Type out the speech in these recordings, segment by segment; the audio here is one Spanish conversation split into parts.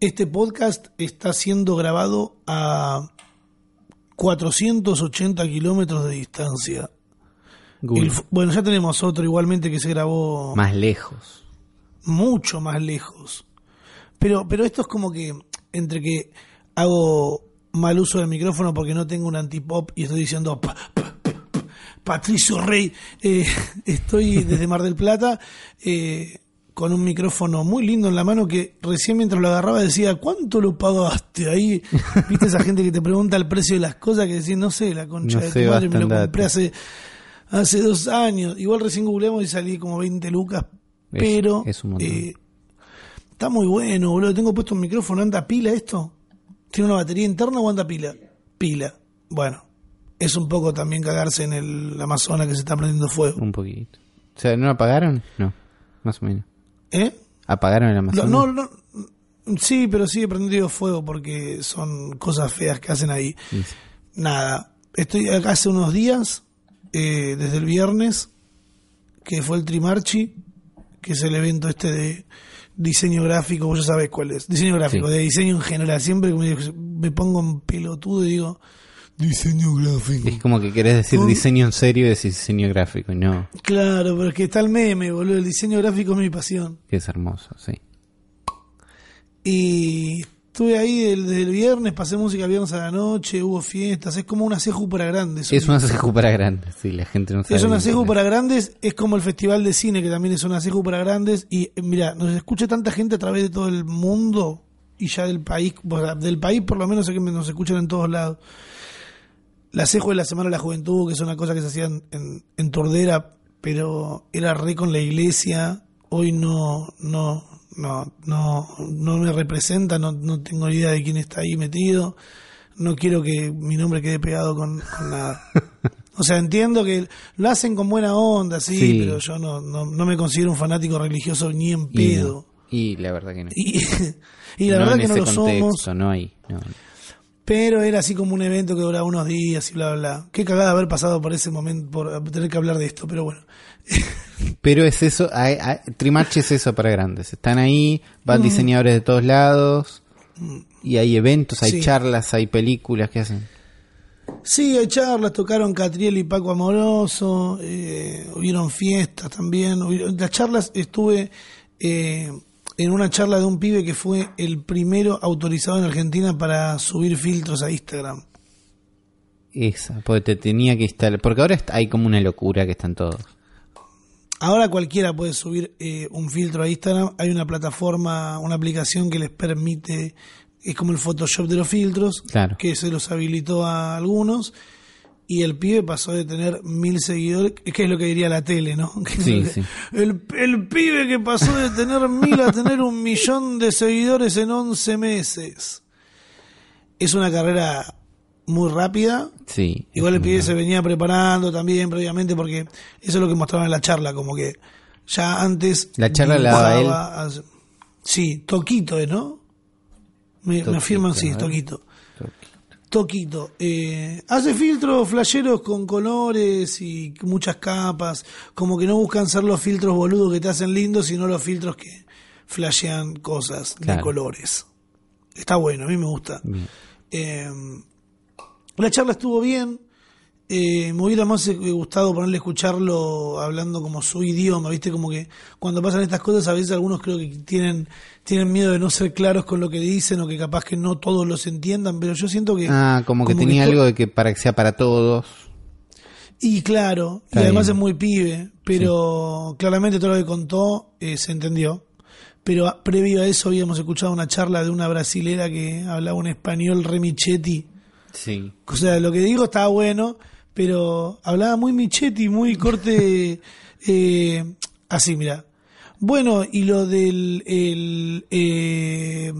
Este podcast está siendo grabado a 480 kilómetros de distancia. El bueno, ya tenemos otro igualmente que se grabó Más lejos. mucho más lejos. Pero, pero esto es como que entre que hago mal uso del micrófono porque no tengo un antipop y estoy diciendo "Pa- pa- pa- pa- Patricio Rey, eh, estoy desde Mar del Plata eh, con un micrófono muy lindo en la mano que recién mientras lo agarraba decía, ¿cuánto lo pagaste? Ahí, viste esa gente que te pregunta el precio de las cosas que decís, no sé, la concha No de sé, tu madre, me lo compré hace, hace dos años. Igual recién googleamos y salí como 20 lucas, Es- pero... es un montón. eh, Está muy bueno, boludo. Tengo puesto un micrófono. ¿Anda pila esto? ¿Tiene una batería interna o anda pila? Pila. Bueno, es un poco también cagarse en el Amazonas que se está prendiendo fuego. Un poquito. O sea, ¿no apagaron? No. Más o menos. ¿Eh? ¿Apagaron el Amazonas? no, no. Sí, pero sigue prendido fuego porque son cosas feas que hacen ahí. Sí. Nada, estoy acá hace unos días, eh, desde el viernes, que fue el Trimarchi, que es el evento este de diseño gráfico, vos ya sabés cuál es, diseño gráfico, Sí. de diseño en general, siempre me, me pongo en pelotudo y digo, diseño gráfico. Es como que querés decir diseño en serio y decís diseño gráfico. y No, Claro, pero es que está el meme, boludo, el diseño gráfico es mi pasión. que es hermoso, sí. Y estuve ahí desde el viernes, pasé música viernes a la noche, hubo fiestas, es como una ceju para grandes. Es una ceju para grande, sí, la gente no sabe. Es una ceju para grandes, es como el Festival de Cine, que también es una ceju para grandes. Y mira, nos escucha tanta gente a través de todo el mundo y ya del país, del país por lo menos sé que nos escuchan en todos lados. La ceju de la Semana de la Juventud, que es una cosa que se hacía en, en, Tordera, pero era re con la iglesia. Hoy no, no, no, no, no me representa, no, no tengo idea de quién está ahí metido. No quiero que mi nombre quede pegado con, con nada. O sea, entiendo que lo hacen con buena onda, sí, Sí. pero yo no, no, no me considero un fanático religioso ni en Y, pedo. no. Y la verdad que no. Y, y la No verdad que no lo somos, contexto, no hay. no. Pero era así como un evento que duraba unos días y bla, bla, bla. Qué cagada haber pasado por ese momento, por tener que hablar de esto, pero bueno. Pero es eso, hay- hay- Trimarch es eso para grandes. Están ahí, van Mm. diseñadores de todos lados, y hay eventos, hay Sí. charlas, hay películas que hacen. Sí, hay charlas, tocaron Catriel y Paco Amoroso, eh, hubieron fiestas también. hubieron- las charlas estuve eh, en una charla de un pibe que fue el primero autorizado en Argentina para subir filtros a Instagram. Esa, porque te tenía que instalar. Porque ahora hay como una locura que están todos. Ahora cualquiera puede subir eh, un filtro a Instagram. Hay una plataforma, una aplicación que les permite, es como el Photoshop de los filtros, Claro. que se los habilitó a algunos. Y el pibe pasó de tener mil seguidores, que es lo que diría la tele, ¿no? Sí, que- sí. El, el pibe que pasó de tener mil a tener un millón de seguidores en 11 meses. Es una carrera muy rápida, Sí. Igual el pibe se venía preparando también previamente porque eso es lo que mostraron en la charla, como que ya antes... La charla la daba hace- Sí, Toquito, ¿eh, ¿no? Me, me afirman, sí. Toquito. Toquito. Eh, hace filtros flasheros con colores y muchas capas, como que no buscan ser los filtros boludos que te hacen lindos, sino los filtros que flashean cosas de colores. Está bueno, a mí me gusta. Eh, la charla estuvo bien. Eh, me hubiera más eh, gustado ponerle a escucharlo hablando como su idioma, ¿viste? Como que cuando pasan estas cosas, a veces algunos creo que tienen, tienen miedo de no ser claros con lo que dicen o que capaz que no todos los entiendan, pero yo siento que. Ah, como que tenía algo de que para que sea para todos. Y claro, Está y además bien. es muy pibe, pero claramente todo lo que contó eh, se entendió. Pero a- previo a eso habíamos escuchado una charla de una brasilera que hablaba un español remichetti. Sí. O sea, lo que digo estaba bueno, pero hablaba muy Michetti, muy corte eh, así, mira. Bueno, y lo del el, eh,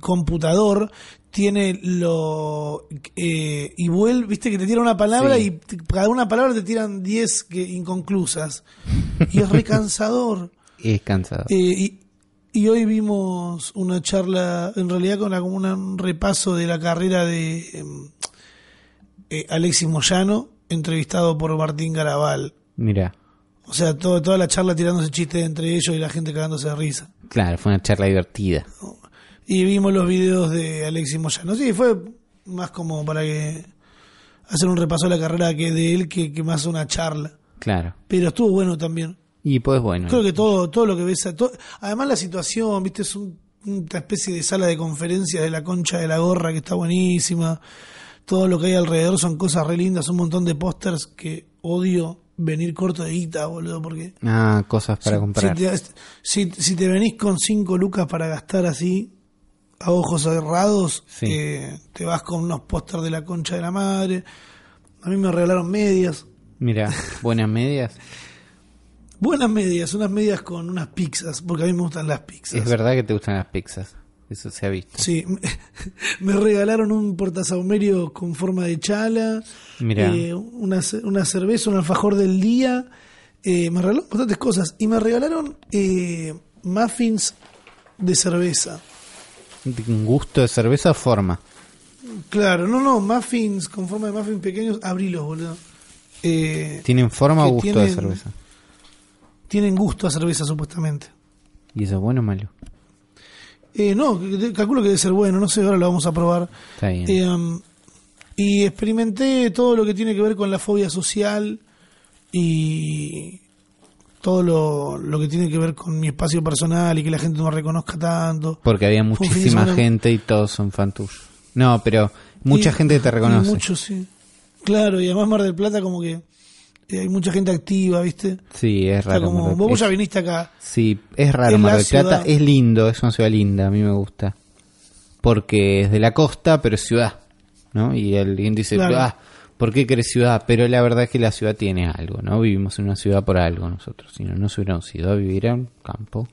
computador tiene lo eh, y vuelve, viste que te tiran una palabra Sí. y cada una palabra te tiran 10 que inconclusas. Y es recansador. Es cansado. Eh, y, y hoy vimos una charla, en realidad con la- como una- un repaso de la carrera de em, eh, Alexis Moyano, entrevistado por Martín Garabal. Mira. O sea, todo- toda la charla tirándose chistes entre ellos y la gente cagándose de risa. Claro, fue una charla divertida. Y vimos los videos de Alexis Moyano. Sí, fue más como para que hacer un repaso de la carrera que de él que, que más una charla. Claro. Pero estuvo bueno también. Y pues bueno. Creo que todo, todo lo que ves, todo- además la situación, viste, es un- una especie de sala de conferencias de la concha de la gorra que está buenísima. Todo lo que hay alrededor son cosas re lindas, un montón de pósters que odio venir corto de guita, boludo, porque Ah, cosas para si- comprar. Si te, si, si te venís con cinco lucas para gastar así, a ojos cerrados, Sí. eh, te vas con unos pósters de la concha de la madre. A mí me regalaron medias. Mira, buenas medias. Buenas medias, unas medias con unas pizzas, porque a mí me gustan las pizzas. Es verdad que te gustan las pizzas. Eso se ha visto. Sí, me, regalaron un portasaumerio con forma de chala, eh, una, una cerveza, un alfajor del día, eh, me regalaron bastantes cosas y me regalaron eh, muffins de cerveza. ¿Un gusto de cerveza o forma? Claro, no, no, muffins con forma de muffins pequeños, abrilos, boludo. Eh, ¿Tienen forma o gusto de cerveza? tienen gusto a cerveza supuestamente. ¿Y eso es bueno o malo? Eh, no, calculo que debe ser bueno, no sé, ahora lo vamos a probar. Está bien. Eh, um, y experimenté todo lo que tiene que ver con la fobia social y todo lo, lo que tiene que ver con mi espacio personal y que la gente no reconozca tanto. Porque había muchísima gente y todos son fan tuyos. No, pero mucha Y- gente te reconoce. Mucho, sí. Claro, y además Mar del Plata como que hay mucha gente activa, ¿viste? Sí, es raro. como, Mar del- vos ya viniste acá. Sí, es raro Mar del Plata. ciudad. Es lindo, es una ciudad linda, a mí me gusta. Porque es de la costa, pero es ciudad. ¿no? Y alguien dice, Claro. ah, ¿por qué querés ciudad? Pero la verdad es que la ciudad tiene algo, ¿no? Vivimos en una ciudad por algo nosotros. Si no, no se hubiéramos ido a vivir a un campo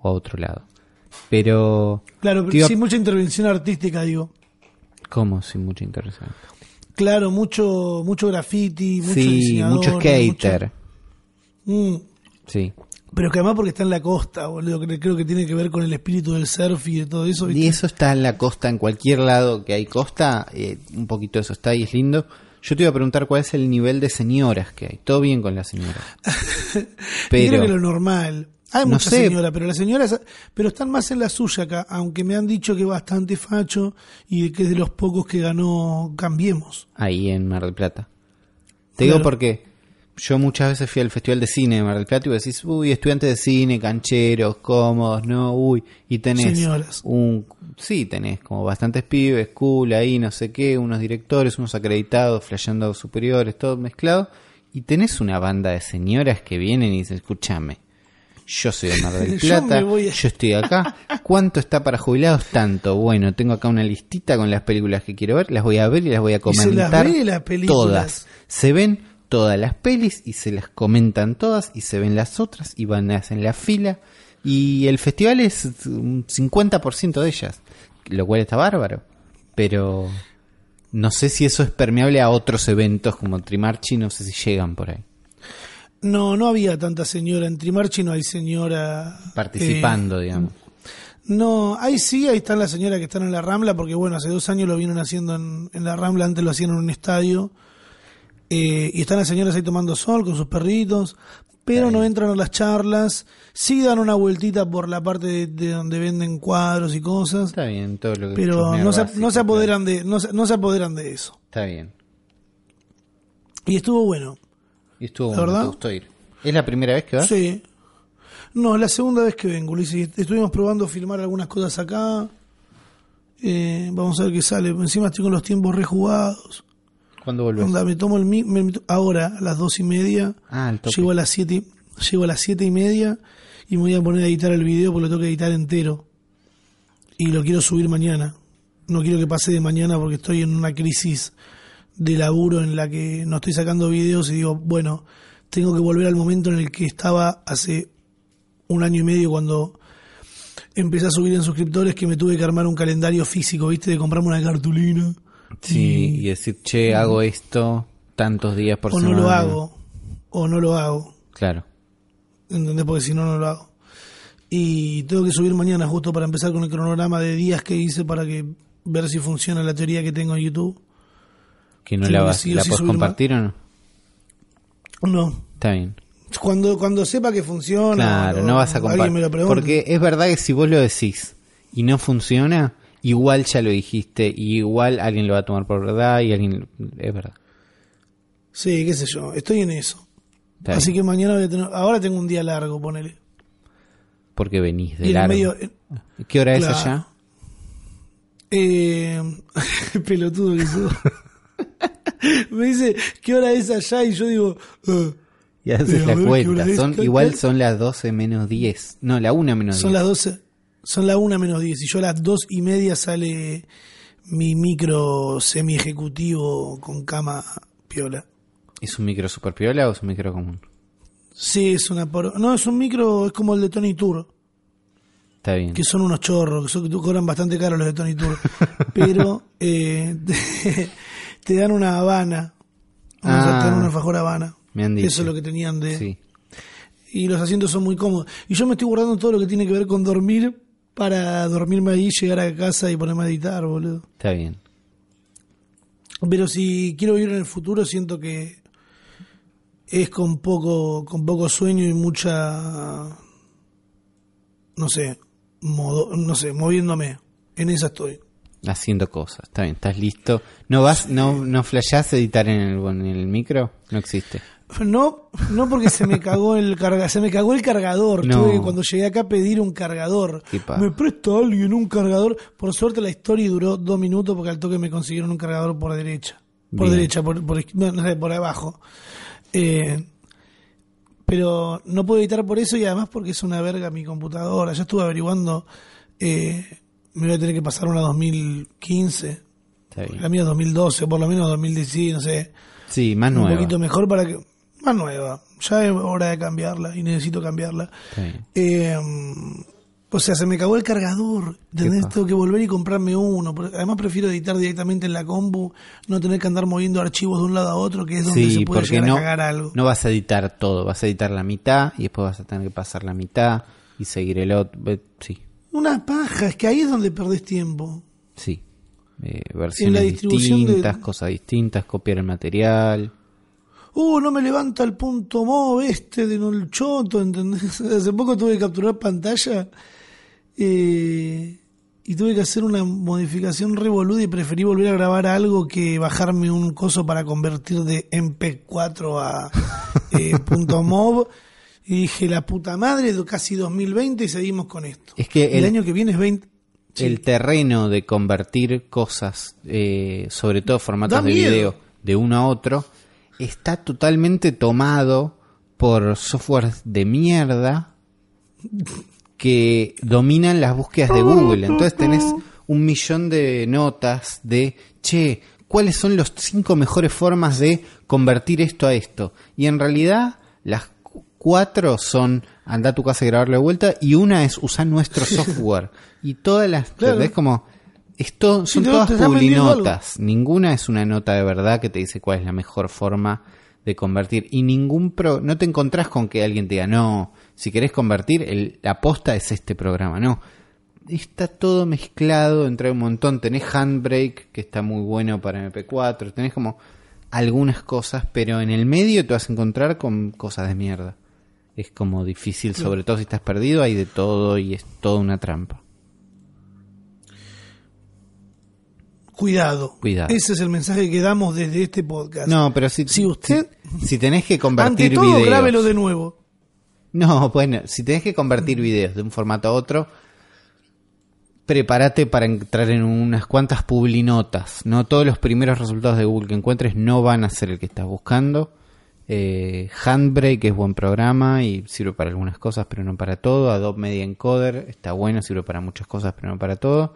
o a otro lado. Pero, Claro, pero sí, mucha intervención artística, digo. ¿cómo? Sin mucha interesante. Claro, mucho mucho graffiti, mucho Sí, mucho skater. mucho- Mm, Sí. pero que además porque está en la costa, boludo, creo que tiene que ver con el espíritu del surf y de todo eso. ¿viste? Y eso está en la costa, en cualquier lado que hay costa, eh, un poquito eso está y es lindo. Yo te iba a preguntar cuál es el nivel de señoras que hay. Todo bien con las señoras. Pero, creo que lo normal. Hay No muchas sé. señoras, pero las señoras, pero están más en la suya acá, aunque me han dicho que bastante facho y que es de los pocos que ganó Cambiemos. ahí en Mar del Plata. Te Claro. digo porque yo muchas veces fui al Festival de Cine de Mar del Plata y vos decís, uy, estudiantes de cine, cancheros, cómodos, no, uy, y tenés Señoras. un... Sí, tenés como bastantes pibes, cool, ahí, no sé qué, unos directores, unos acreditados, flasheando superiores, todo mezclado, y tenés una banda de señoras que vienen y dicen, escúchame, yo soy de Mar del Yo Plata, voy a- yo estoy acá. ¿Cuánto está para jubilados? Tanto. Bueno, tengo acá una listita con las películas que quiero ver, las voy a ver y las voy a Y se las comentar ve las películas. todas. Se ven todas las pelis y se las comentan todas y se ven las otras y van hacen la fila y el festival es un 50% de ellas, lo cual está bárbaro. Pero no sé si eso es permeable a otros eventos como Trimarchi, no sé si llegan por ahí. No, no había tanta señora. En Trimarchi no hay señora. Participando, eh, digamos. No, ahí sí, ahí están las señoras que están en la Rambla, porque bueno, hace dos años lo vieron haciendo en, en la Rambla, antes lo hacían en un estadio. Eh, y están las señoras ahí tomando sol con sus perritos, pero no entran a las charlas. Sí dan una vueltita por la parte de, de donde venden cuadros y cosas, Está bien, todo lo que pero no se, básico, no se apoderan de, no se, no se apoderan de eso. Está bien. Y estuvo bueno. Y estuvo ¿La bueno, verdad? te gustó ir. ¿Es la primera vez que vas? Sí. No, es la segunda vez que vengo, Luis. Estuvimos probando filmar algunas cosas acá. Eh, vamos a ver qué sale. Encima estoy con los tiempos rejugados. ¿Cuándo volvés? Onda, me tomo el mi- me- ahora a las dos y media. Ah, el toque. Llego a las siete, llego a las siete y media y me voy a poner a editar el video porque lo tengo que editar entero. Y lo quiero subir mañana. No quiero que pase de mañana porque estoy en una crisis de laburo en la que no estoy sacando videos y digo, bueno, tengo que volver al momento en el que estaba hace un año y medio cuando empecé a subir en suscriptores que me tuve que armar un calendario físico, ¿viste? De comprarme una cartulina. Sí, y decir, che, hago esto tantos días por o no semana. lo hago. O no lo hago. Claro. ¿Entendés? Porque si no, no lo hago. Y tengo que subir mañana justo para empezar con el cronograma de días que hice para que ver si funciona la teoría que tengo en YouTube. Que no la vas, sí ¿la sí puedes compartir o no? No. Está bien. Cuando, cuando sepa que funciona. Claro, o no vas a compartir. Porque es verdad que si vos lo decís y no funciona, igual ya lo dijiste, y igual alguien lo va a tomar por verdad y alguien... Es verdad. Sí, qué sé yo, estoy en eso. Está Así bien. que mañana voy a tener, ahora tengo un día largo, ponele. Porque venís de Y largo. medio, eh, ¿Qué hora es allá? eh, pelotudo que. Me dice, ¿qué hora es allá? Y yo digo, "Ah, Y haces Eh, la ver, ¿qué cuenta. Son, ¿Qué- igual son las 12 menos 10. No, la 1 menos 10. son las 12, son las 1 menos 10. Y yo a las 2 y media sale mi micro semi ejecutivo con cama piola. ¿Es un micro super piola o es un micro común? Sí, es una por... No, es un micro, es como el de Tony Tour, Está bien. que son unos chorros, que, son, que cobran bastante caro los de Tony Tour. pero eh, te, te dan una habana. Ah. a tener una alfajor habana. Me han dicho. Eso es lo que tenían de... Sí. Y los asientos son muy cómodos. Y yo me estoy guardando todo lo que tiene que ver con dormir para dormirme ahí, llegar a casa y ponerme a editar, boludo. Está bien. Pero si quiero vivir en el futuro, siento que es con poco, con poco sueño y mucha, no sé, modo, no sé, moviéndome. En esa estoy. Haciendo cosas. Está bien. ¿Estás listo? ¿No vas, no, no flashás editar en el, en el micro? No existe. No, no porque se me cagó el carga, se me cagó el cargador. No. Tuve que cuando llegué acá a pedir un cargador. Me presta alguien un cargador. Por suerte la historia duró dos minutos porque al toque me consiguieron un cargador por derecha. Por Bien. derecha, por, no, no por abajo. Eh, pero no puedo editar por eso y además porque es una verga mi computadora. Ya estuve averiguando. eh, me voy a tener que pasar una 2015. Está bien. La mía 2012, por lo menos 2016, no sé Sí, más un nueva. poquito mejor para que más nueva ya es hora de cambiarla y necesito cambiarla. Eh, o sea se me cagó el cargador ¿entendés? tengo que volver y comprarme uno además prefiero editar directamente en la compu no tener que andar moviendo archivos de un lado a otro que es donde Sí, se puede llegar no, a cagar algo no vas a editar todo. Vas a editar la mitad y después vas a tener que pasar la mitad y seguir el otro. Sí, una paja es que ahí es donde perdés tiempo sí. Eh, versiones distribución de- distintas, cosas distintas, copiar el material. Uh, no me levanta el punto MOV este de no el choto, ¿entendés? Hace poco tuve que capturar pantalla eh, y tuve que hacer una modificación revoluda y preferí volver a grabar algo que bajarme un coso para convertir de MP4 a eh, punto MOV. Y dije, la puta madre, casi 2020 y seguimos con esto. Es que el, el- año que viene es 20. sí. El terreno de convertir cosas, eh, sobre todo formatos Da de miedo. video, de uno a otro, está totalmente tomado por software de mierda que dominan las búsquedas de Google. Entonces tenés un millón de notas de, che, ¿cuáles son las cinco mejores formas de convertir esto a esto? Y en realidad las cuatro son anda a tu casa y grabarlo de vuelta y una es usar nuestro software. y todas las, Claro. Como, esto Sí, son te- todas publinotas. Ninguna es una nota de verdad que te dice cuál es la mejor forma de convertir. Y ningún pro, no te encontrás con que alguien te diga, no, si querés convertir, el, la posta es este programa. No. Está todo mezclado entre un montón. Tenés Handbrake, que está muy bueno para MP4. Tenés como algunas cosas, pero en el medio te vas a encontrar con cosas de mierda. Es como difícil, sobre todo si estás perdido, hay de todo y es toda una trampa. Cuidado. Cuidado. Ese es el mensaje que damos desde este podcast. No, pero si, Si usted- si, si tenés que Ante convertir todo, videos. grábelo de nuevo. No, bueno, si tenés que convertir videos de un formato a otro, prepárate para entrar en unas cuantas publinotas. No todos los primeros resultados de Google que encuentres no van a ser el que estás buscando. Eh, Handbrake es buen programa y sirve para algunas cosas, pero no para todo. Adobe Media Encoder está bueno, sirve para muchas cosas, pero no para todo.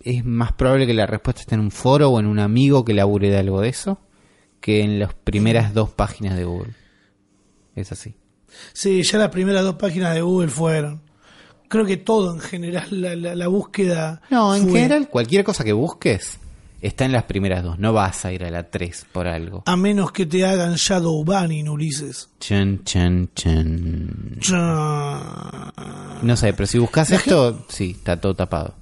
Es más probable que la respuesta esté en un foro o en un amigo que labure de algo de eso que en las primeras dos páginas de Google. Es así. Sí, ya las primeras dos páginas de Google fueron. Creo que todo en general, la, la- la búsqueda. No, en fue. general, cualquier cosa que busques está en las primeras dos. No vas a ir a la tres por algo. A menos que te hagan shadow banning, Ulises. Chan, chan, chan. Ya. No sé, pero si buscas La esto, sí, está todo tapado.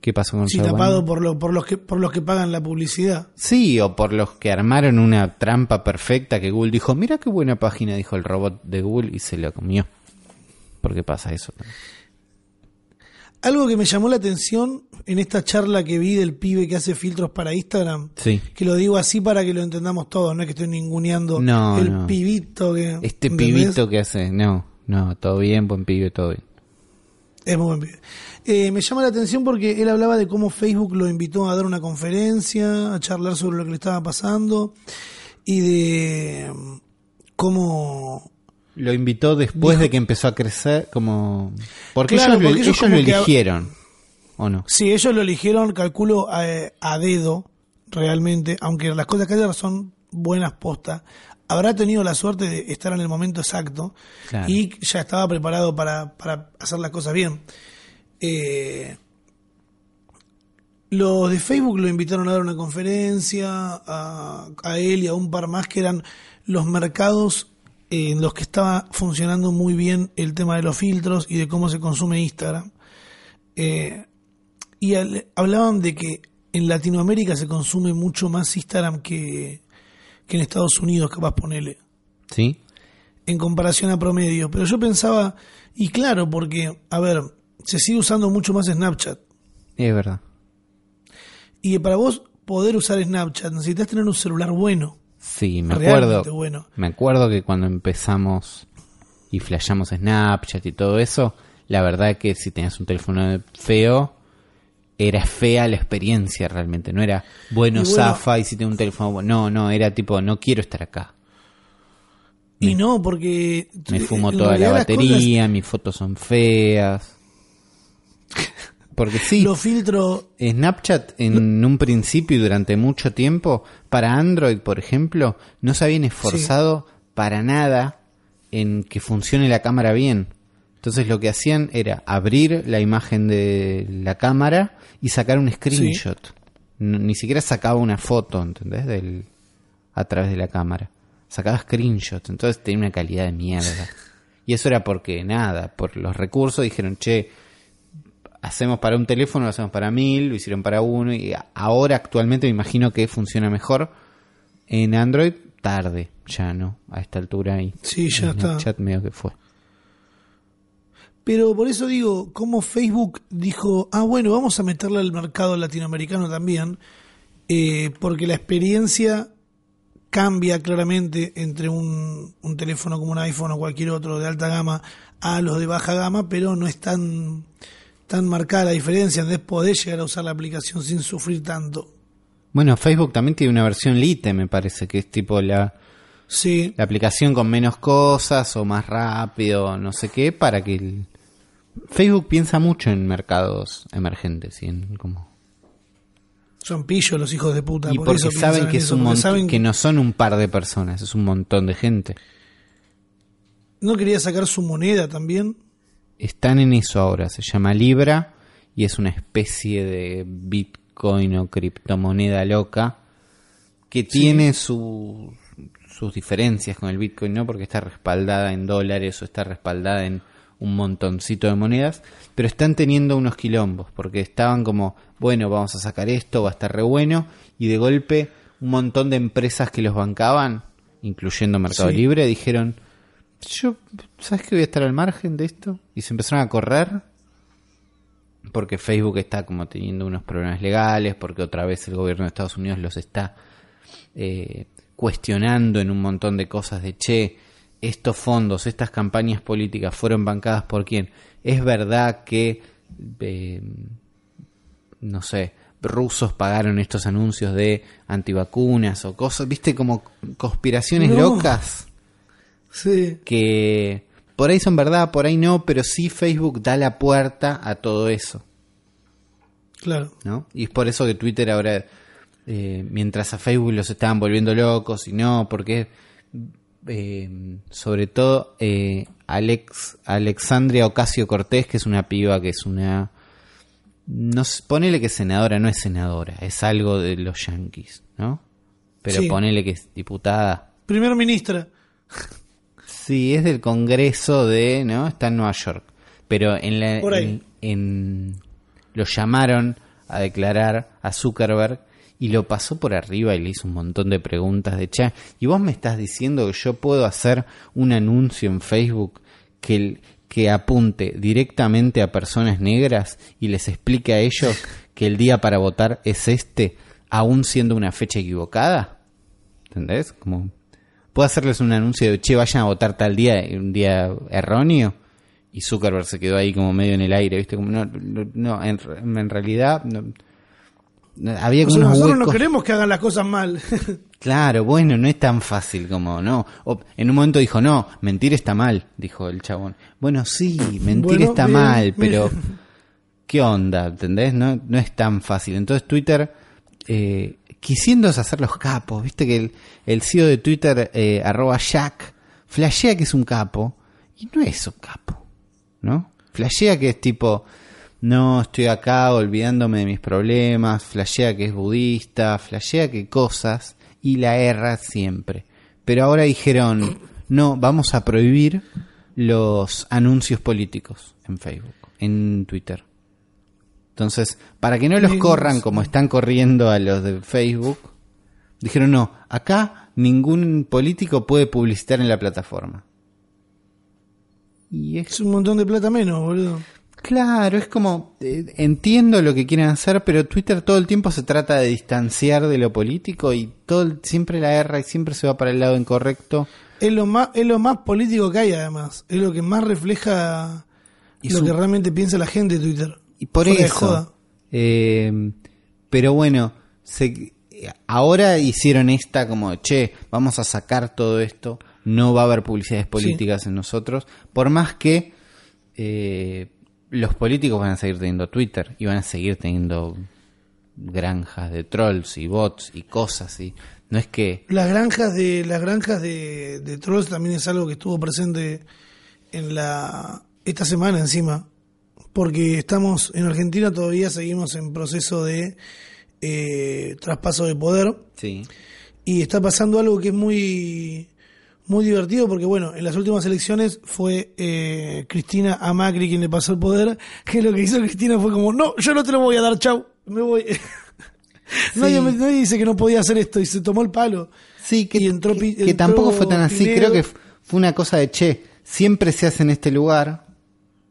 ¿Qué pasó con Sí, Shadow tapado Banning? por, lo, por, los que, por los que pagan la publicidad. Sí, o por los que armaron una trampa perfecta que Google dijo, mira qué buena página, dijo el robot de Google y se lo comió. por qué pasa eso. Algo que me llamó la atención en esta charla que vi del pibe que hace filtros para Instagram, Sí. que lo digo así para que lo entendamos todos, no es que estoy ninguneando No, el no. pibito que... Este ¿entendés? pibito que hace, no, no, todo bien, buen pibe, todo bien. Es muy buen pibe. Eh, me llama la atención porque él hablaba de cómo Facebook lo invitó a dar una conferencia, a charlar sobre lo que le estaba pasando y de mm, cómo... Lo invitó después de que empezó a crecer, como... Porque Claro, ellos, lo- porque ellos ellos como lo que- eligieron, ¿o no? Sí, ellos lo eligieron, calculo, a, a dedo, realmente, aunque las cosas que hay son buenas postas. Habrá tenido la suerte de estar en el momento exacto Claro. y ya estaba preparado para, para hacer las cosas bien. Eh, los de Facebook lo invitaron a dar una conferencia a, a él y a un par más que eran los mercados en los que estaba funcionando muy bien el tema de los filtros y de cómo se consume Instagram. Eh, y al- hablaban de que en Latinoamérica se consume mucho más Instagram que, que en Estados Unidos, capaz ponele, ¿Sí? en comparación a promedio. Pero yo pensaba, y claro, porque, a ver, se sigue usando mucho más Snapchat. Es verdad. Y para vos poder usar Snapchat necesitas tener un celular bueno. Sí, me Realmente acuerdo. bueno. Me acuerdo que cuando empezamos y flashamos Snapchat y todo eso, la verdad que si tenías un teléfono feo, era fea la experiencia realmente. No era bueno, Y bueno- zafa y si tengo un teléfono bueno. No, no, era tipo, no quiero estar acá. Y no, porque... Me fumo en toda la batería, mis fotos son feas. Porque sí. Snapchat en un principio y durante mucho tiempo, para Android, por ejemplo, no se habían esforzado para nada en que funcione la cámara bien. Entonces lo que hacían era abrir la imagen de la cámara y sacar un screenshot. Ni siquiera sacaba una foto, ¿entendés? Del, a través de la cámara. Sacaba screenshots, entonces tenía una calidad de mierda. Y eso era porque nada, por los recursos dijeron, che, hacemos para un teléfono, lo hacemos para mil, lo hicieron para uno y ahora actualmente me imagino que funciona mejor en Android tarde, ya no, a esta altura y Sí, ya está. Chat medio que fue. Pero por eso digo, como Facebook dijo, ah, bueno, vamos a meterle al mercado latinoamericano también, eh, porque la experiencia cambia claramente entre un, un teléfono como un iPhone o cualquier otro de alta gama a los de baja gama, pero no es tan, tan marcada la diferencia, entonces podés llegar a usar la aplicación sin sufrir tanto. Bueno, Facebook también tiene una versión Lite, me parece, que es tipo la, Sí, la aplicación con menos cosas o más rápido, no sé qué, para que el... Facebook piensa mucho en mercados emergentes y en como son pillos los hijos de puta. y por porque eso saben en que es eso, un saben que no son un par de personas, es un montón de gente. no quería sacar su moneda también. Están en eso ahora, se llama Libra y es una especie de Bitcoin o criptomoneda loca que tiene su- sus diferencias con el Bitcoin, ¿no? Porque está respaldada en dólares o está respaldada en un montoncito de monedas, pero están teniendo unos quilombos porque estaban como, bueno, vamos a sacar esto, va a estar re bueno y de golpe un montón de empresas que los bancaban, incluyendo Mercado Sí. Libre, dijeron, yo, ¿sabes que voy a estar al margen de esto? Y se empezaron a correr porque Facebook está como teniendo unos problemas legales, porque otra vez el gobierno de Estados Unidos los está eh, cuestionando en un montón de cosas de, che, estos fondos, estas campañas políticas fueron bancadas por quién. Es verdad que, eh, no sé, rusos pagaron estos anuncios de antivacunas o cosas, viste, como conspiraciones No. locas Sí. que por ahí son verdad, por ahí no, pero sí Facebook da la puerta a todo eso, Claro. ¿no? Y es por eso que Twitter ahora, eh, mientras a Facebook los estaban volviendo locos y no, porque eh, sobre todo eh, Alex Alexandria Ocasio Cortés, que es una piba que es una no sé, ponele que es senadora, no es senadora, es algo de los yankees, ¿no? Pero Sí. ponele que es diputada. Primer ministra. Sí, es del Congreso de, ¿no? Está en Nueva York. Pero en la Por ahí. en, en- lo llamaron a declarar a Zuckerberg y lo pasó por arriba y le hizo un montón de preguntas de chat. Y vos me estás diciendo que yo puedo hacer un anuncio en Facebook que el- que apunte directamente a personas negras y les explique a ellos que el día para votar es este, aún siendo una fecha equivocada? ¿Entendés? Como, ¿Puedo hacerles un anuncio de, che, vayan a votar tal día, un día erróneo? Y Zuckerberg se quedó ahí como medio en el aire, ¿viste? Como, no, no, no, en, en realidad... no- no, había como Nosotros, unos nosotros no huecos. queremos que hagan las cosas mal. Claro, bueno, no es tan fácil como, no. O, en un momento dijo, no, mentir está mal, dijo el chabón. Bueno, sí, mentir Bueno, está bien, mal, bien. pero ¿qué onda? ¿Entendés? No, no es tan fácil. Entonces Twitter, eh, quisiéndose hacer los capos, viste que el, el CEO de Twitter, eh, arroba Jack, flashea que es un capo, y no es un capo, ¿no? Flashea que es tipo, no, estoy acá olvidándome de mis problemas, flashea que es budista, flashea que cosas, y la erra siempre. Pero ahora dijeron, no, vamos a prohibir los anuncios políticos en Facebook, en Twitter. Entonces, para que no los corran como están corriendo a los de Facebook, dijeron, no, acá ningún político puede publicitar en la plataforma. Y es es un montón de plata menos, boludo. Claro, es como, eh, entiendo lo que quieren hacer, pero Twitter todo el tiempo se trata de distanciar de lo político y todo el- siempre la erra y siempre se va para el lado incorrecto. Es lo más, es lo más político que hay además. Es lo que más refleja Y lo su- que realmente piensa la gente de Twitter. Y por Fuera eso. eh, pero bueno, se, ahora hicieron esta como, che, vamos a sacar todo esto, no va a haber publicidades políticas en nosotros, por más que eh, los políticos van a seguir teniendo Twitter y van a seguir teniendo granjas de trolls y bots y cosas y no es que Las granjas de las granjas de, de trolls también es algo que estuvo presente en la esta semana encima, porque estamos en Argentina todavía seguimos en proceso de eh, traspaso de poder. Sí. Y está pasando algo que es muy muy divertido porque bueno en las últimas elecciones fue eh, Cristina a Macri quien le pasó el poder que lo que hizo Cristina fue como no yo no te lo voy a dar chau me voy nadie, me- nadie dice que no podía hacer esto y se tomó el palo. Sí, que, Y entró que- que entró tampoco fue tan así. Creo que fue una cosa de, che, siempre se hace en este lugar.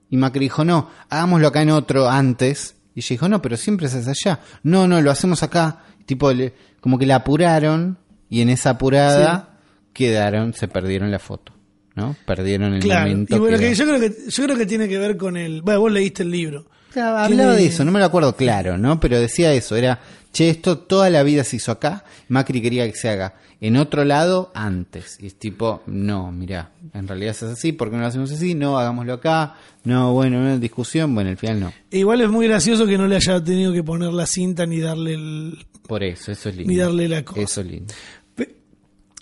Y Macri dijo, no, hagámoslo acá en otro antes. Y ella dijo, no, pero siempre se hace allá. No, no, lo hacemos acá. Tipo, le- como que la apuraron. Y en esa apurada quedaron, se perdieron la foto. ¿No? Perdieron el claro momento. y bueno que- yo creo que yo creo que tiene que ver con el bueno vos leíste el libro hablaba Tiene- de eso, no me lo acuerdo claro, ¿no? Pero decía eso, era, che, esto toda la vida se hizo acá, Macri quería que se haga en otro lado antes. Y es tipo, no, mirá, en realidad es así, ¿por qué no lo hacemos así? No, hagámoslo acá, no, bueno, una discusión, bueno, al final no. E igual es muy gracioso que no le haya tenido que poner la cinta ni darle el Por eso, eso es lindo. ni darle la cosa Eso es lindo.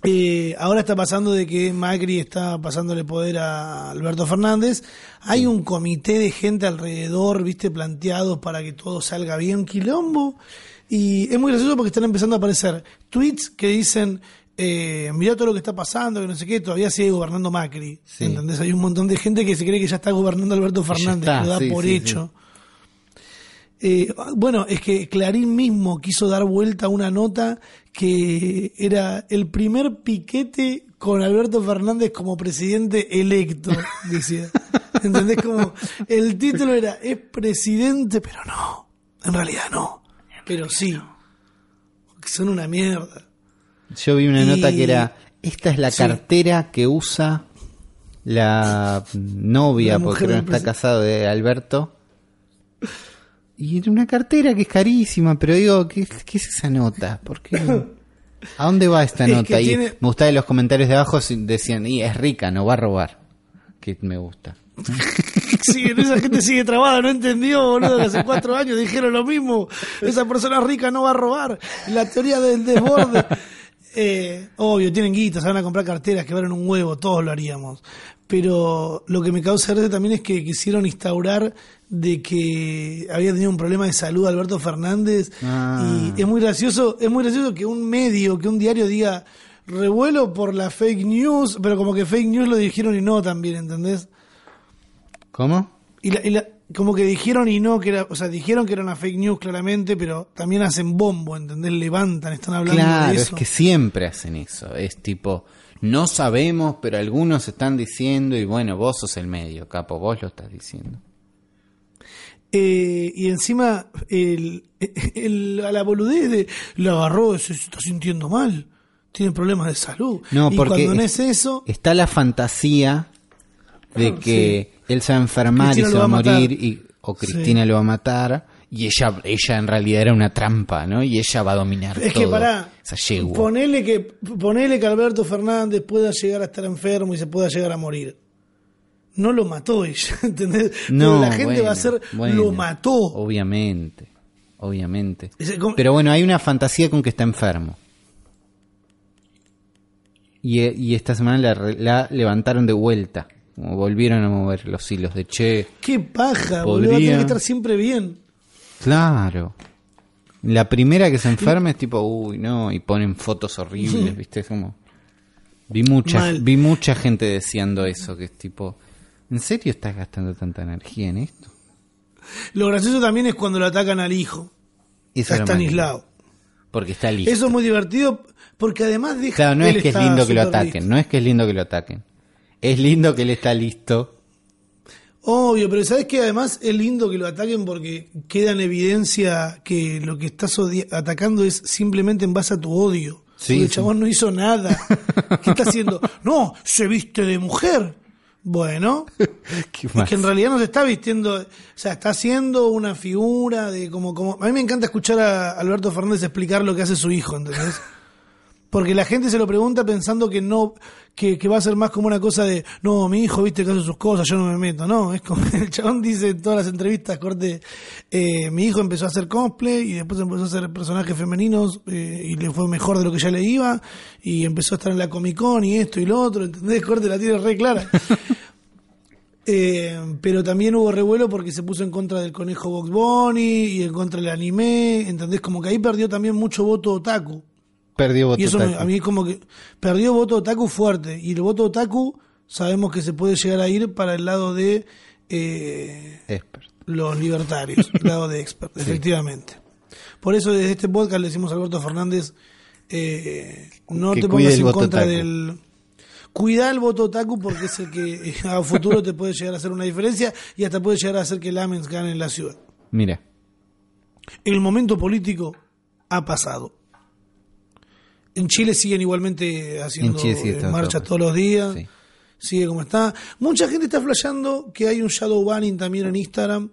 Eh, ahora está pasando de que Macri está pasándole poder a Alberto Fernández. Hay un comité de gente alrededor, viste, planteados para que todo salga bien, quilombo. Y es muy gracioso porque están empezando a aparecer tweets que dicen, eh, mirá todo lo que está pasando, que no sé qué, todavía sigue gobernando Macri. Sí. ¿Entendés? Hay un montón de gente que se cree que ya está gobernando Alberto Fernández, está, lo da sí, por sí, hecho. Eh, bueno, es que Clarín mismo quiso dar vuelta a una nota que era el primer piquete con Alberto Fernández como presidente electo, decía. ¿Entendés? Como el título era es presidente, pero no. En realidad no. Pero sí. Son una mierda. Yo vi una Y- nota que era, esta es la Sí. cartera que usa la novia, La porque no está casado de Alberto. Y era una cartera que es carísima, pero digo, ¿qué, qué es esa nota? ¿Por qué? ¿A dónde va esta Es nota? Y tiene- me gustaba en los comentarios de abajo decían, y es rica, no va a robar. Que me gusta. Sí, esa gente sigue trabada, no entendió, boludo, que hace cuatro años dijeron lo mismo. Esa persona rica no va a robar. La teoría del desborde. Eh, obvio, tienen guita, se van a comprar carteras que valen un huevo, todos lo haríamos. Pero lo que me causa gracia también es que quisieron instaurar de que había tenido un problema de salud Alberto Fernández Ah. y es muy gracioso, es muy gracioso que un medio, que un diario diga revuelo por la fake news, pero como que fake news lo dijeron y no también, ¿entendés? ¿Cómo? Y la, y la- como que dijeron y no que era, o sea, dijeron que era una fake news claramente, pero también hacen bombo, ¿entendés? Levantan, están hablando Claro, de es eso. que siempre hacen eso. Es tipo, no sabemos, pero algunos están diciendo y bueno, vos sos el medio, capo, vos lo estás diciendo. Eh, y encima, el, el- a la boludez de lo agarró, se, está sintiendo mal, tiene problemas de salud. No, y porque cuando no es- es eso, Está la fantasía de que él se va a enfermar Cristina y se va a matar. morir y, o Cristina lo va a matar y ella ella en realidad era una trampa, ¿no? Y ella va a dominar es todo. que pará, ponele que, ponele que Alberto Fernández pueda llegar a estar enfermo y se pueda llegar a morir. No lo mató ella, ¿entendés? No, Pero la gente bueno, va a ser, bueno. lo mató. Obviamente, obviamente. Pero bueno, hay una fantasía con que está enfermo. Y, y esta semana la, la levantaron de vuelta. Como volvieron a mover los hilos de che. Qué paja, boludo. Podría- Tiene que estar siempre bien. Claro. La primera que se enferma es tipo, uy, no, y ponen fotos horribles, ¿viste? Es como. Vi mucha, Mal. vi mucha gente deseando eso, que es tipo, ¿en serio estás gastando tanta energía en esto? Lo gracioso también es cuando lo atacan al hijo, Eso a era Stanislao. malísimo, Porque está listo. Eso es muy divertido porque además deja Claro, no es que es está lindo que lo ataquen, listo. no es que es lindo que lo ataquen. Es lindo que él está listo. Obvio, pero ¿sabes que Además es lindo que lo ataquen porque queda en evidencia que lo que estás atacando es simplemente en base a tu odio. Sí, Porque el sí. chabón no hizo nada. ¿Qué está haciendo? No, se viste de mujer. Bueno, que en realidad no se está vistiendo, o sea, está haciendo una figura de como, como, a mí me encanta escuchar a Alberto Fernández explicar lo que hace su hijo, ¿entendés? Porque la gente se lo pregunta pensando que no, que, que va a ser más como una cosa de, no, mi hijo, viste que hace sus cosas, yo no me meto, no, es como, el chabón dice en todas las entrevistas, corte, eh, mi hijo empezó a hacer cosplay y después empezó a hacer personajes femeninos eh, y le fue mejor de lo que ya le iba y empezó a estar en la Comic Con y esto y lo otro, ¿entendés? Corte la tiene re clara. Eh, pero también hubo revuelo porque se puso en contra del conejo Box Bunny y en contra del anime, ¿entendés? Como que ahí perdió también mucho voto otaku. Perdió voto Y eso me- a mí como que perdió voto otaku fuerte. Y el voto otaku sabemos que se puede llegar a ir para el lado de eh, Expert. los libertarios, el lado de expert, efectivamente. Por eso desde este podcast le decimos a Alberto Fernández, eh, no Que te pongas en contra otaku. del... Cuida el voto otaku porque es el que a futuro te puede llegar a hacer una diferencia y hasta puede llegar a hacer que Lamens gane en la ciudad. Mira, El momento político ha pasado. En Chile siguen igualmente haciendo En eh, marcha todo todos los días. Sí. Sigue como está. Mucha gente está flasheando que hay un shadow banning también en Instagram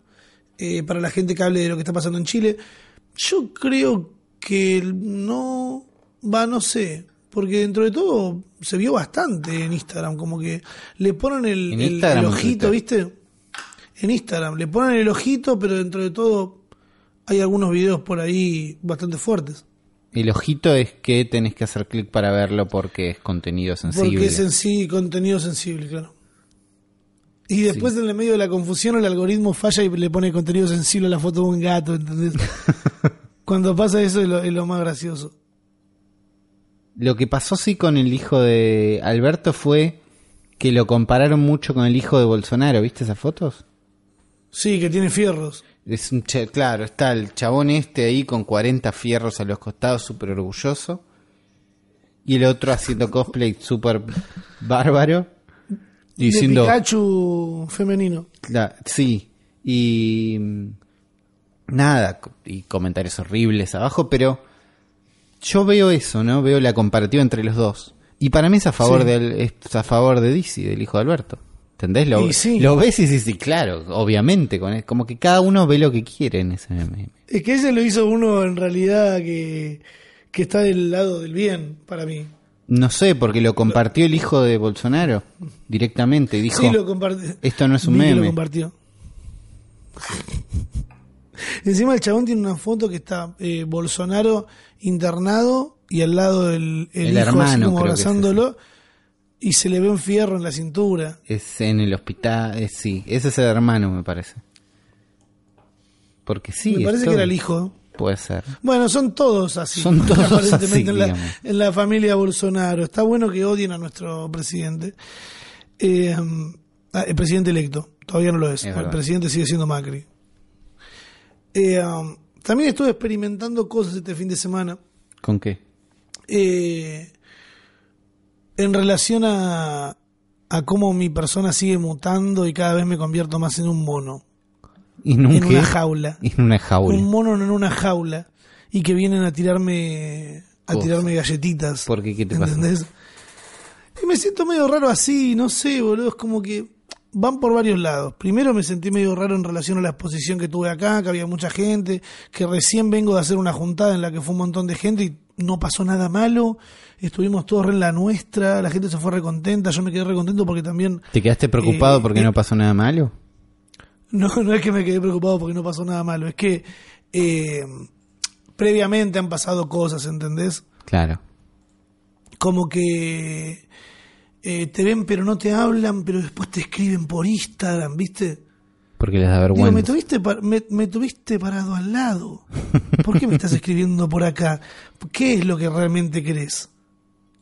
eh, para la gente que hable de lo que está pasando en Chile. Yo creo que no va, no sé, porque dentro de todo se vio bastante en Instagram, como que le ponen el, ¿En el- el ojito? ¿viste? En Instagram le ponen el ojito, pero dentro de todo hay algunos videos por ahí bastante fuertes. El ojito es que tenés que hacer clic para verlo porque es contenido sensible. Porque es en sí contenido sensible, claro. Y después en el medio de la confusión el algoritmo falla y le pone contenido sensible a la foto de un gato, ¿entendés? Cuando pasa eso es lo, es lo más gracioso. Lo que pasó sí con el hijo de Alberto fue que lo compararon mucho con el hijo de Bolsonaro, ¿viste esas fotos? Sí, que tiene fierros. Es un cha- claro, está el chabón este ahí con 40 fierros a los costados, súper orgulloso. Y el otro haciendo cosplay súper bárbaro. Diciendo, De Pikachu femenino. Cla- sí, y mm, nada, y comentarios horribles abajo, pero yo veo eso, ¿no? Veo la comparativa entre los dos. Y para mí es a favor Sí. del es a favor de Dizzy, del hijo de Alberto. ¿Entendés? Lo, sí. lo ves y sí, sí, claro, obviamente, con como que cada uno ve lo que quiere en ese meme. Es que ese lo hizo uno en realidad que, que está del lado del bien, para mí. No sé, porque lo compartió el hijo de Bolsonaro directamente dijo, sí, lo compartió. esto no es un meme. lo compartió. Encima el chabón tiene una foto que está eh, Bolsonaro internado y al lado el, el, El hijo así hermano, como es abrazándolo y se le ve un fierro en la cintura. Es en el hospital, eh, sí, ese es el hermano, me parece. Porque sí, Me parece que era el hijo. Puede ser. Bueno, son todos así. Son todos aparentemente así, en, la, digamos. en la familia Bolsonaro. Está bueno que odien a nuestro presidente. Eh, ah, el presidente electo. Todavía no lo es. Es el presidente sigue siendo Macri. Eh, um, también estuve experimentando cosas este fin de semana ¿Con qué? eh, en relación a, a cómo mi persona sigue mutando y cada vez me convierto más en un mono. ¿En un en una jaula. En una jaula. Un mono en una jaula. Y que vienen a tirarme a tirarme galletitas. ¿Por qué? ¿Qué te pasa? ¿Entendés? Y me siento medio raro así, no sé, boludo. Es como que van por varios lados. Primero me sentí medio raro en relación a la exposición que tuve acá, que había mucha gente, que recién vengo de hacer una juntada en la que fue un montón de gente y no pasó nada malo. Estuvimos todos re en la nuestra, la gente se fue recontenta, yo me quedé recontento porque también... ¿Te quedaste preocupado Eh, porque eh, no pasó nada malo? No, no es que me quedé preocupado porque no pasó nada malo, es que eh, previamente han pasado cosas, ¿entendés? Claro. como que te ven pero no te hablan, pero después te escriben por Instagram, ¿viste? Porque les da Digo, vergüenza. me tuviste, me tuviste parado al lado. ¿Por qué me estás escribiendo por acá? ¿Qué es lo que realmente querés?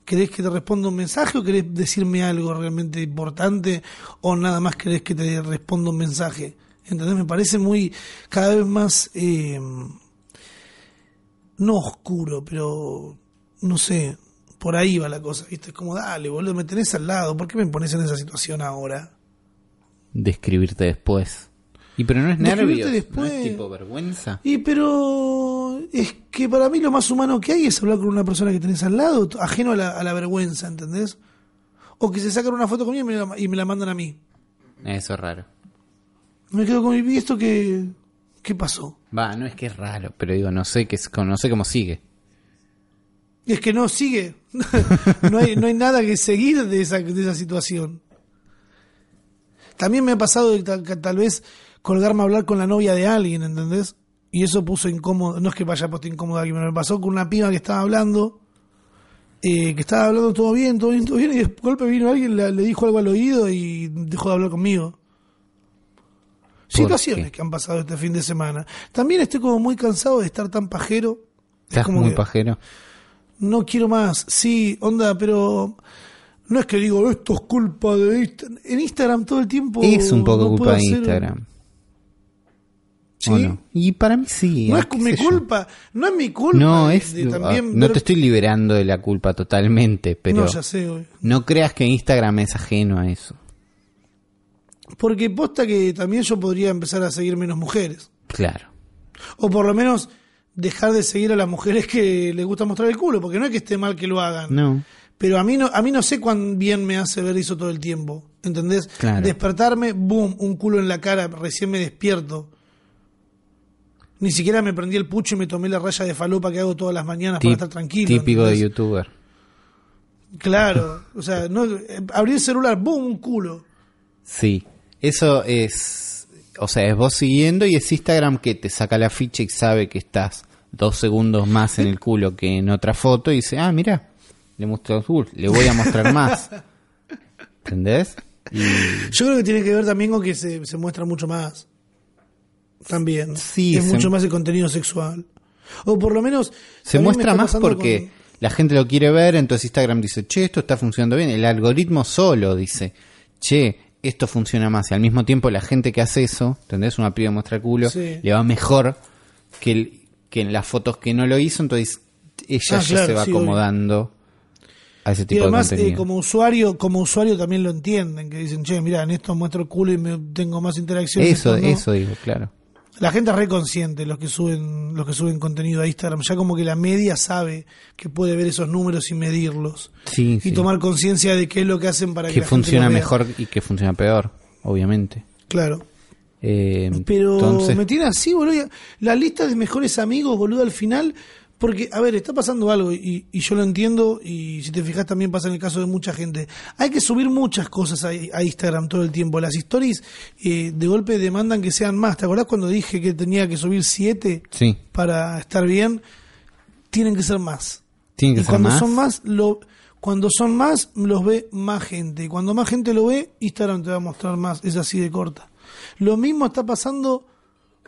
¿Querés que te responda un mensaje o querés decirme algo realmente importante o nada más querés que te responda un mensaje? ¿Entendés? Me parece muy, cada vez más, eh, no oscuro, pero no sé, por ahí va la cosa, ¿viste? Es como, dale, boludo, me tenés al lado, ¿por qué me pones en esa situación ahora? Describirte después. Y pero no es nervios, no es tipo vergüenza. Y pero es que para mí lo más humano que hay es hablar con una persona que tenés al lado, ajeno a la, a la vergüenza, ¿entendés? O que se sacan una foto conmigo y me la, y me la mandan a mí. Eso es raro. Me quedo con mi ¿y esto qué, qué pasó? Va, no es que es raro, pero digo, no sé qué es, no sé cómo sigue. Y es que no sigue. no, hay, no hay nada que seguir de esa, de esa situación. También me ha pasado tal, que tal vez colgarme a hablar con la novia de alguien, ¿entendés? Y eso puso incómodo, no es que vaya puesto incómodo a alguien, pero me pasó con una piba que estaba hablando, eh, que estaba hablando todo bien, todo bien, todo bien, y de golpe vino alguien, le, le dijo algo al oído y dejó de hablar conmigo. Situaciones qué? que han pasado este fin de semana. También estoy como muy cansado de estar tan pajero. Es Estás como muy que- pajero. no quiero más. Sí, onda, pero no es que digo, esto es culpa de Instagram. En Instagram todo el tiempo. Es un poco no culpa de Instagram. ¿Sí? ¿o no? Y para mí sí. No ¿eh? es ¿Qué mi yo? culpa, no es mi culpa. No, es, de también no ver- te estoy liberando de la culpa totalmente, pero No, ya sé, güey. no creas que Instagram es ajeno a eso. Porque posta que también yo podría empezar a seguir menos mujeres. Claro. O por lo menos dejar de seguir a las mujeres que les gusta mostrar el culo, porque no es que esté mal que lo hagan. No. Pero a mí no, a mí no sé cuán bien me hace ver eso todo el tiempo. ¿Entendés? Claro. Despertarme, boom, un culo en la cara, recién me despierto. Ni siquiera me prendí el pucho y me tomé la raya de falopa que hago todas las mañanas para estar tranquilo. Típico de youtuber. Claro, o sea, no, eh, abrí el celular, boom, un culo. Sí. Eso es. O sea, es vos siguiendo y es Instagram que te saca la ficha y sabe que estás dos segundos más en el culo que en otra foto y dice, ah, mira, le muestro uh, le voy a mostrar más. ¿Entendés? Y Yo creo que tiene que ver también con que se, se muestra mucho más. También. Sí, es se- mucho más el contenido sexual. O por lo menos. se muestra más porque con- la gente lo quiere ver, entonces Instagram dice, che, esto está funcionando bien. El algoritmo solo dice, che, esto funciona más. Y al mismo tiempo la gente que hace eso, ¿entendés? Una piba muestra culo, Sí. le va mejor que, el- que en las fotos que no lo hizo, entonces ella Ah, ya claro, se va sí, obvio. acomodando a ese Y tipo además, de eh, como usuario, como usuario también lo entienden, que dicen, che, mira, en esto muestro el culo y me, tengo más interacción. eso, esto no". eso digo, claro. La gente es re consciente, los que suben, los que suben contenido a Instagram, ya como que la media sabe que puede ver esos números y medirlos. Sí, Y sí. tomar conciencia de qué es lo que hacen para que, que la funciona mejor y que funciona peor, obviamente. Claro. Eh, Pero entonces, me tiene así, boludo. La lista de mejores amigos, boludo, al final. Porque, a ver, está pasando algo y, y yo lo entiendo y si te fijas también pasa en el caso de mucha gente. Hay que subir muchas cosas a, a Instagram todo el tiempo. Las stories eh, de golpe demandan que sean más. ¿Te acordás cuando dije que tenía que subir siete sí, para estar bien? Tienen que ser más. que y ser cuando más. son más, lo, cuando son más, los ve más gente. Y cuando más gente lo ve, Instagram te va a mostrar más. Es así de corta. Lo mismo está pasando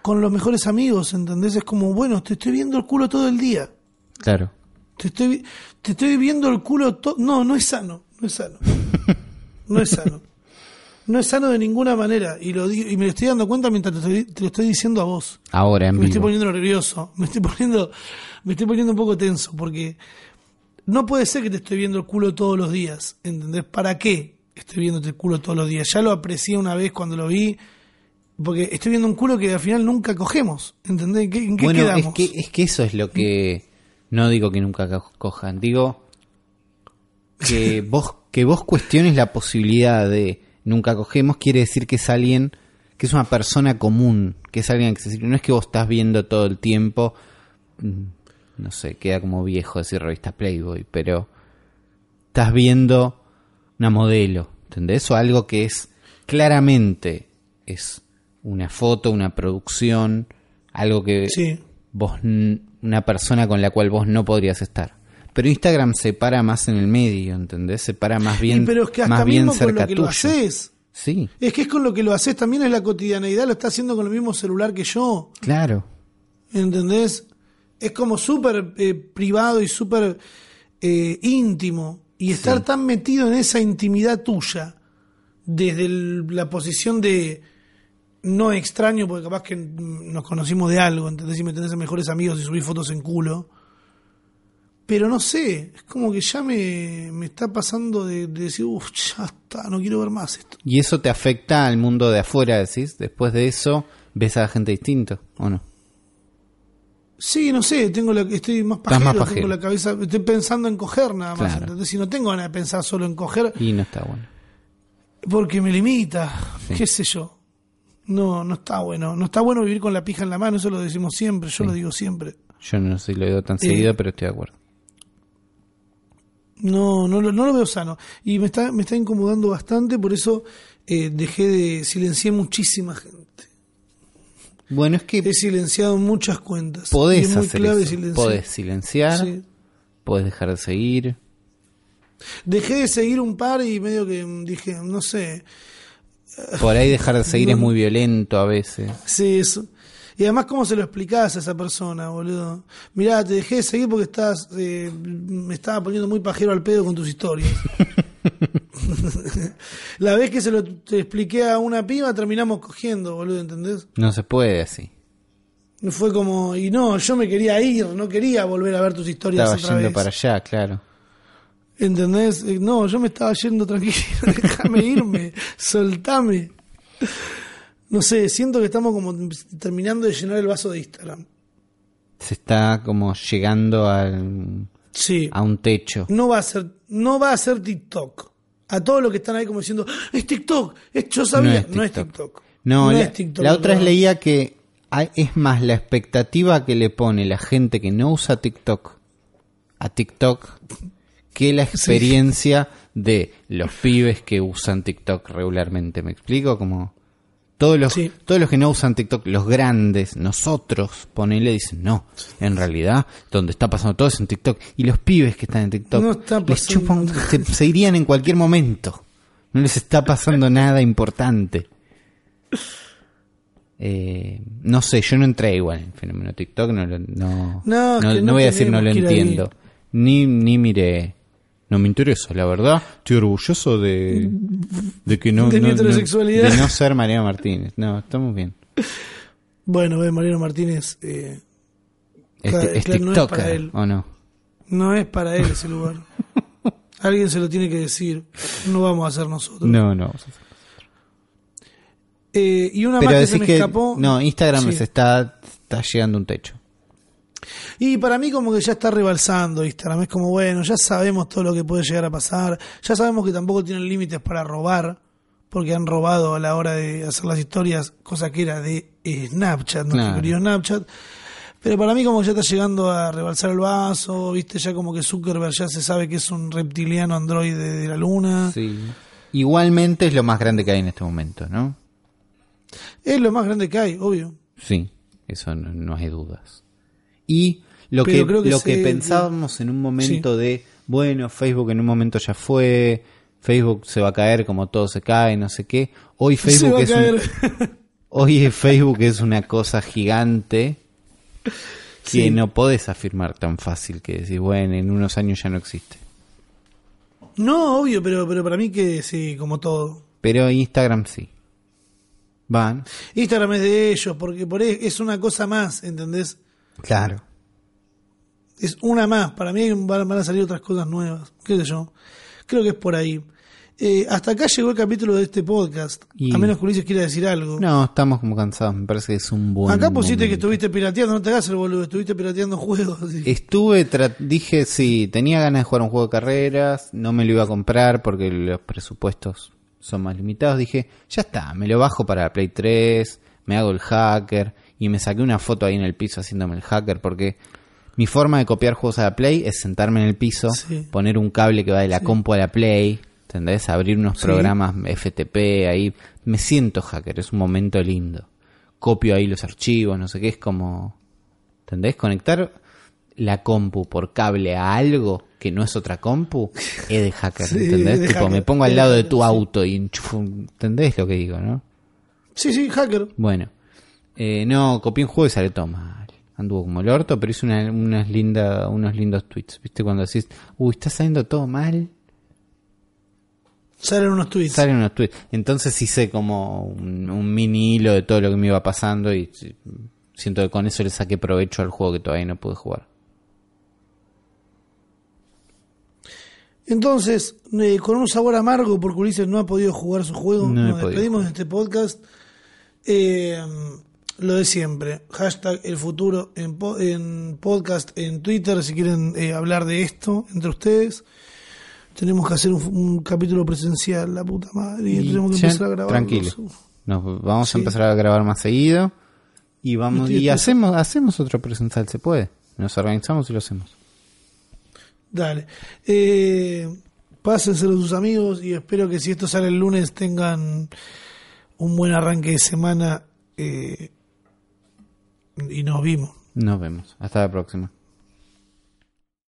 con los mejores amigos, ¿entendés? Es como, bueno, te estoy viendo el culo todo el día. Claro. Te estoy, te estoy viendo el culo todo... No, no es sano. No es sano. No es sano. No es sano de ninguna manera. Y lo digo- y me lo estoy dando cuenta mientras te, estoy- te lo estoy diciendo a vos. Ahora en me estoy poniendo nervioso. Me estoy poniendo, me estoy poniendo un poco tenso. Porque no puede ser que te estoy viendo el culo todos los días. ¿Entendés? ¿Para qué estoy viéndote el culo todos los días? Ya lo aprecié una vez cuando lo vi. Porque estoy viendo un culo que al final nunca cogemos. ¿Entendés? ¿En qué, en qué Bueno, quedamos? es que, es que eso es lo que no digo que nunca co- cojan, digo que vos que vos cuestiones la posibilidad de nunca cogemos quiere decir que es alguien que es una persona común, que es alguien accesible, no es que vos estás viendo todo el tiempo mm, no sé, queda como viejo decir revista Playboy, pero estás viendo una modelo, ¿entendés? O algo que es claramente es una foto, una producción, algo que Sí. vos una persona con la cual vos no podrías estar. Pero Instagram se para más en el medio, ¿entendés? Se para más bien, Y pero es que hasta más bien mismo con cerca lo que lo haces. Sí, Es que es con lo que lo haces también es la cotidianeidad, lo está haciendo con el mismo celular que yo. claro. ¿Entendés? Es como súper eh, privado y súper eh, íntimo. Y estar tan metido en esa intimidad tuya, desde el- la posición de no extraño, porque capaz que nos conocimos de algo, ¿entendés? Y me tenés a mejores amigos y subí fotos en culo. Pero no sé, es como que ya me, me está pasando de, de decir, uff, ya está, no quiero ver más esto. ¿Y eso te afecta al mundo de afuera, decís? Después de eso, ¿ves a la gente distinto o no? Sí, no sé, tengo la, estoy más pajero, más tengo la cabeza, estoy pensando en coger nada más, Claro. ¿entendés? Si no tengo ganas de pensar solo en coger, Y no está bueno. porque me limita, Sí. qué sé yo. No, no está bueno, no está bueno vivir con la pija en la mano, eso lo decimos siempre, yo Sí. lo digo siempre. Yo no sé si lo digo tan Eh, seguido, pero estoy de acuerdo. No, no, lo- no lo veo sano. Y me está, me está incomodando bastante, por eso eh, dejé de silenciar muchísima gente. Bueno, es que He silenciado muchas cuentas. podés es muy hacer clave eso. silenciar. Podés silenciar, Sí. podés dejar de seguir. Dejé de seguir un par y medio que mm, dije, no sé, Por ahí dejar de seguir No. es muy violento a veces. Sí, eso. Y además, ¿cómo se lo explicás a esa persona, boludo? Mirá, te dejé de seguir porque estás, eh, me estaba poniendo muy pajero al pedo con tus historias. La vez que se lo te expliqué a una piba, terminamos cogiendo, boludo, ¿entendés? No se puede así. Fue como, y no, yo me quería ir, no quería volver a ver tus historias Estaba otra yendo vez. para allá, claro. ¿Entendés? No, yo me estaba yendo tranquilo, déjame irme, soltame. No sé, siento que estamos como terminando de llenar el vaso de Instagram. Se está como llegando al, Sí. a un techo. No va a ser, no va a ser TikTok. A todos los que están ahí como diciendo, "Ah, es TikTok, es, yo sabía, no es TikTok. No, la, es TikTok, la otra no. vez leía que hay- es más la expectativa que le pone la gente que no usa TikTok a TikTok que la experiencia de los pibes que usan TikTok regularmente. ¿Me explico? Como todos los, Sí. todos los que no usan TikTok, los grandes, nosotros, ponele, dicen, no, en realidad, donde está pasando todo es en TikTok. Y los pibes que están en TikTok, No está les chupan, se, se irían en cualquier momento. No les está pasando nada importante. Eh, no sé, yo no entré igual en el fenómeno TikTok, no, no, No, voy a decir no lo entiendo. Ni, ni miré. No me interesa, la verdad. Estoy orgulloso de, de que no, De no- no- heterosexualidad. de no ser María Martínez. No, estamos bien. Bueno, Mariano Martínez, eh, Este, no es para él. ¿o no? no es para él ese lugar. Alguien se lo tiene que decir. No vamos a hacer nosotros. No, no. Eh, y una Pero más que se me que, escapó. no, Instagram Sí. se está, está llegando a un techo. Y para mí como que ya está rebalsando Instagram. Es como, bueno, ya sabemos todo lo que puede llegar a pasar. Ya sabemos que tampoco tienen límites para robar. Porque han robado a la hora de hacer las historias, cosa que era de Snapchat, nuestro Claro. querido Snapchat. Pero para mí como ya está llegando a rebalsar el vaso, viste, ya como que Zuckerberg ya se sabe que es un reptiliano androide de la luna. Sí. Igualmente es lo más grande que hay en este momento, ¿no? Es lo más grande que hay, obvio. Sí, eso no, no hay dudas. Y lo Pero que, lo que pensábamos en un momento de, bueno, Facebook en un momento ya fue, Facebook se va a caer como todo se cae, no sé qué. Hoy Facebook es un- hoy Facebook es una cosa gigante que Sí. no podés afirmar tan fácil que decir, bueno, en unos años ya no existe. No, obvio, pero, pero para mí que sí, como todo. Pero Instagram sí. Van. Instagram es de ellos, porque por ahí es una cosa más, ¿entendés? Claro. Es una más. Para mí van van a salir otras cosas nuevas. ¿Qué sé yo? Creo que es por ahí. Eh, hasta acá llegó el capítulo de este podcast. Y- A menos que Ulises quiera decir algo. No, estamos como cansados. Me parece que es un buen. acá pusiste que estuviste pirateando, no te hagas el boludo, estuviste pirateando juegos. Estuve, dije, sí, tenía ganas de jugar un juego de carreras, no me lo iba a comprar porque los presupuestos son más limitados. Dije, ya está, me lo bajo para la Play 3, me hago el hacker y me saqué una foto ahí en el piso haciéndome el hacker porque mi forma de copiar juegos a la Play es sentarme en el piso, Sí. poner un cable que va de la compu a la Play, ¿entendés? Abrir unos Sí. programas FTP ahí. Me siento hacker, es un momento lindo. Copio ahí los archivos, no sé qué, es como... ¿Entendés? Conectar la compu por cable a algo que no es otra compu es de hacker, ¿entendés? de tipo, hacker, me pongo al lado de tu auto y ¿entendés lo que digo, no? Sí, sí, hacker. Bueno, eh, no, copié un juego y salió todo mal. Anduvo como el orto, pero hizo una- unas linda, unos lindos tweets. ¿Viste? Cuando decís, uy, está saliendo todo mal, Salen unos tweets. salen unos tweets. Entonces hice como un, un mini hilo de todo lo que me iba pasando y siento que con eso le saqué provecho al juego que todavía no pude jugar. Entonces, eh, con un sabor amargo, porque Ulises no ha podido jugar su juego, No nos despedimos de este podcast. Eh, lo de siempre. Hashtag el futuro en, po- en podcast, en Twitter, si quieren eh, hablar de esto entre ustedes. Tenemos que hacer un, un capítulo presencial, la puta madre, y, Y tenemos que ya, empezar a grabar. tranquilo. Nos vamos Sí. a empezar a grabar más seguido y vamos y hacemos hacemos otro presencial, se puede. Nos organizamos y lo hacemos. Dale. Eh, pásenselo a sus amigos y espero que si esto sale el lunes tengan un buen arranque de semana eh, y nos vimos. Nos vemos. Hasta la próxima.